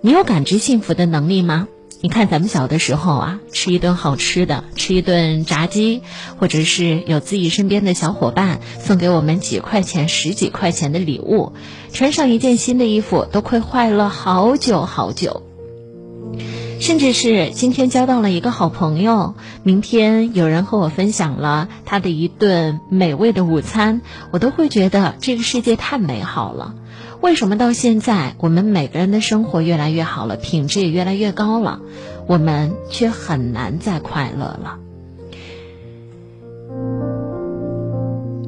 你有感知幸福的能力吗？你看咱们小的时候啊，吃一顿好吃的，吃一顿炸鸡，或者是有自己身边的小伙伴送给我们几块钱、十几块钱的礼物，穿上一件新的衣服，都快坏了好久好久。甚至是今天交到了一个好朋友，明天有人和我分享了他的一顿美味的午餐，我都会觉得这个世界太美好了。为什么到现在我们每个人的生活越来越好了，品质也越来越高了，我们却很难再快乐了？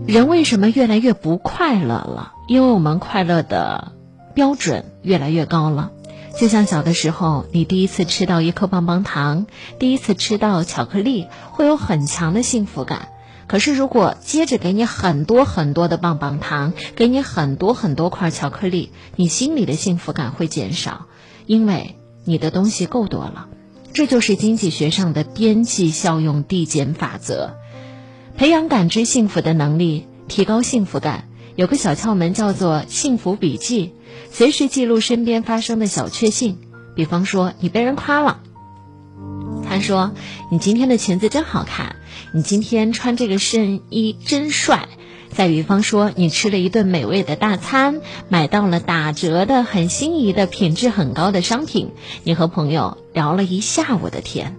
人为什么越来越不快乐了？因为我们快乐的标准越来越高了。就像小的时候，你第一次吃到一颗棒棒糖，第一次吃到巧克力，会有很强的幸福感。可是，如果接着给你很多很多的棒棒糖，给你很多很多块巧克力，你心里的幸福感会减少，因为你的东西够多了。这就是经济学上的边际效用递减法则。培养感知幸福的能力，提高幸福感，有个小窍门叫做幸福笔记。随时记录身边发生的小确幸，比方说你被人夸了，他说你今天的裙子真好看，你今天穿这个衬衣真帅。再比方说你吃了一顿美味的大餐，买到了打折的很心仪的品质很高的商品，你和朋友聊了一下午的天。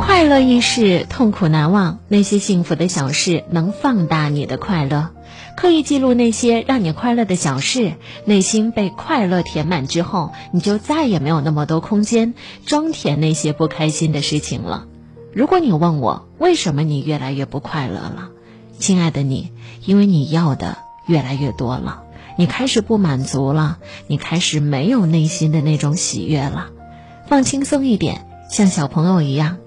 快乐易逝，痛苦难忘。那些幸福的小事能放大你的快乐。刻意记录那些让你快乐的小事，内心被快乐填满之后，你就再也没有那么多空间装填那些不开心的事情了。如果你问我为什么你越来越不快乐了，亲爱的你，因为你要的越来越多了，你开始不满足了，你开始没有内心的那种喜悦了。放轻松一点，像小朋友一样，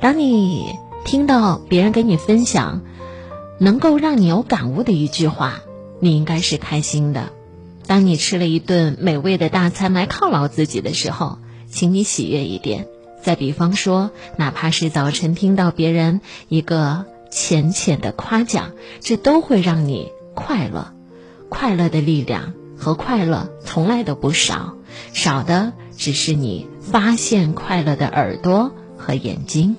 当你听到别人给你分享。能够让你有感悟的一句话，你应该是开心的。当你吃了一顿美味的大餐来犒劳自己的时候，请你喜悦一点。再比方说，哪怕是早晨听到别人一个浅浅的夸奖，这都会让你快乐。快乐的力量和快乐从来都不少，少的只是你发现快乐的耳朵和眼睛。